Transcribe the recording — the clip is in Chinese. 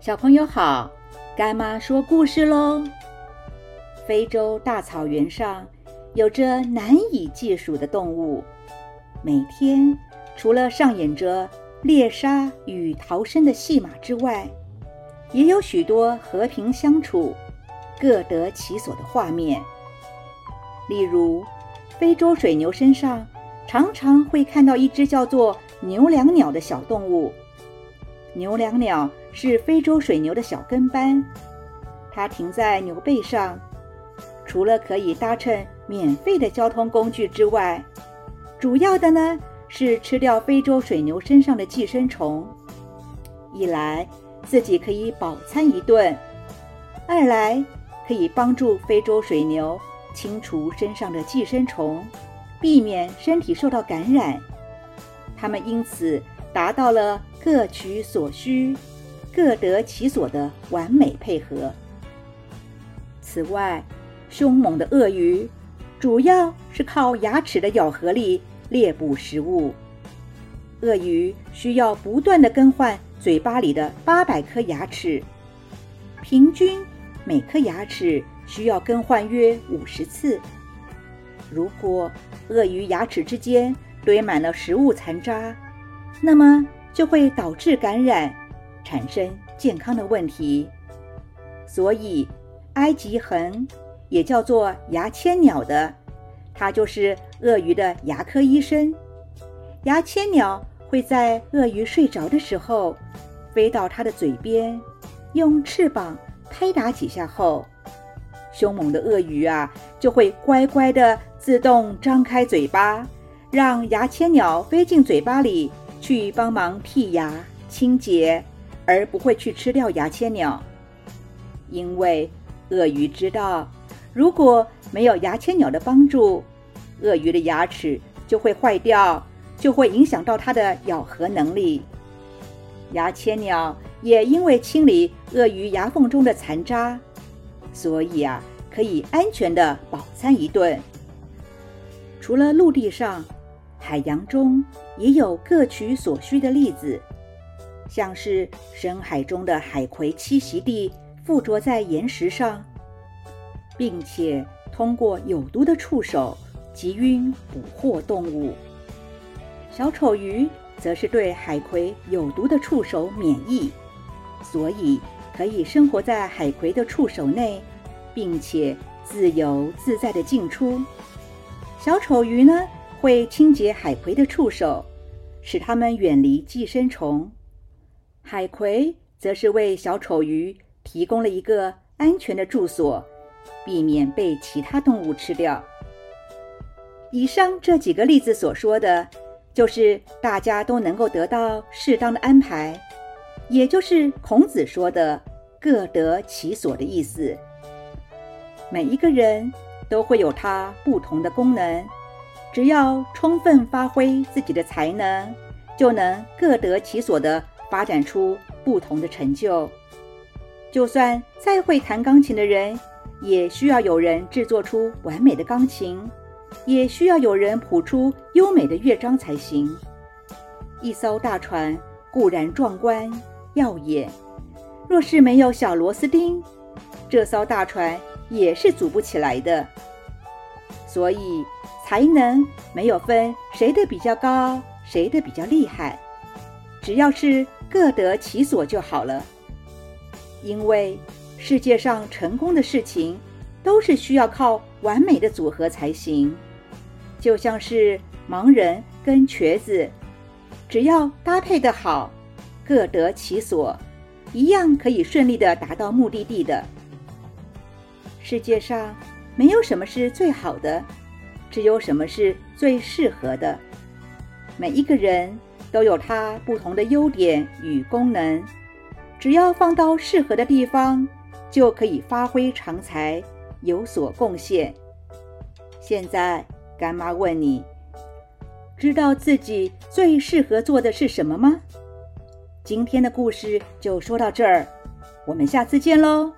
小朋友好，干妈说故事喽。非洲大草原上有着难以计数的动物，每天除了上演着猎杀与逃生的戏码之外，也有许多和平相处、各得其所的画面。例如，非洲水牛身上常常会看到一只叫做牛椋鸟的小动物。牛椋鸟是非洲水牛的小跟班，它停在牛背上，除了可以搭乘免费的交通工具之外，主要的呢是吃掉非洲水牛身上的寄生虫。一来自己可以饱餐一顿，二来可以帮助非洲水牛。清除身上的寄生虫，避免身体受到感染，它们因此达到了各取所需、各得其所的完美配合。此外，凶猛的鳄鱼主要是靠牙齿的咬合力猎捕食物。鳄鱼需要不断的更换嘴巴里的八百颗牙齿，平均每颗牙齿。需要更换约五十次。如果鳄鱼牙齿之间堆满了食物残渣，那么就会导致感染，产生健康的问题。所以，埃及恒也叫做牙签鸟的，它就是鳄鱼的牙科医生。牙签鸟会在鳄鱼睡着的时候，飞到它的嘴边，用翅膀拍打几下后。凶猛的鳄鱼啊，就会乖乖的自动张开嘴巴，让牙签鸟飞进嘴巴里去帮忙剔牙清洁，而不会去吃掉牙签鸟。因为鳄鱼知道，如果没有牙签鸟的帮助，鳄鱼的牙齿就会坏掉，就会影响到它的咬合能力。牙签鸟也因为清理鳄鱼牙缝中的残渣。所以啊，可以安全的饱餐一顿。除了陆地上，海洋中也有各取所需的例子，像是深海中的海葵栖息地附着在岩石上，并且通过有毒的触手击晕捕获动物。小丑鱼则是对海葵有毒的触手免疫，所以。可以生活在海葵的触手内，并且自由自在的进出。小丑鱼呢，会清洁海葵的触手，使它们远离寄生虫。海葵则是为小丑鱼提供了一个安全的住所，避免被其他动物吃掉。以上这几个例子所说的，就是大家都能够得到适当的安排。也就是孔子说的“各得其所”的意思。每一个人都会有他不同的功能，只要充分发挥自己的才能，就能各得其所的发展出不同的成就。就算再会弹钢琴的人，也需要有人制作出完美的钢琴，也需要有人谱出优美的乐章才行。一艘大船固然壮观。耀眼。若是没有小螺丝钉，这艘大船也是组不起来的。所以，才能没有分谁的比较高，谁的比较厉害，只要是各得其所就好了。因为世界上成功的事情，都是需要靠完美的组合才行。就像是盲人跟瘸子，只要搭配的好。各得其所，一样可以顺利的达到目的地的。世界上没有什么是最好的，只有什么是最适合的。每一个人都有他不同的优点与功能，只要放到适合的地方，就可以发挥长才，有所贡献。现在，干妈问你，知道自己最适合做的是什么吗？今天的故事就说到这儿，我们下次见喽。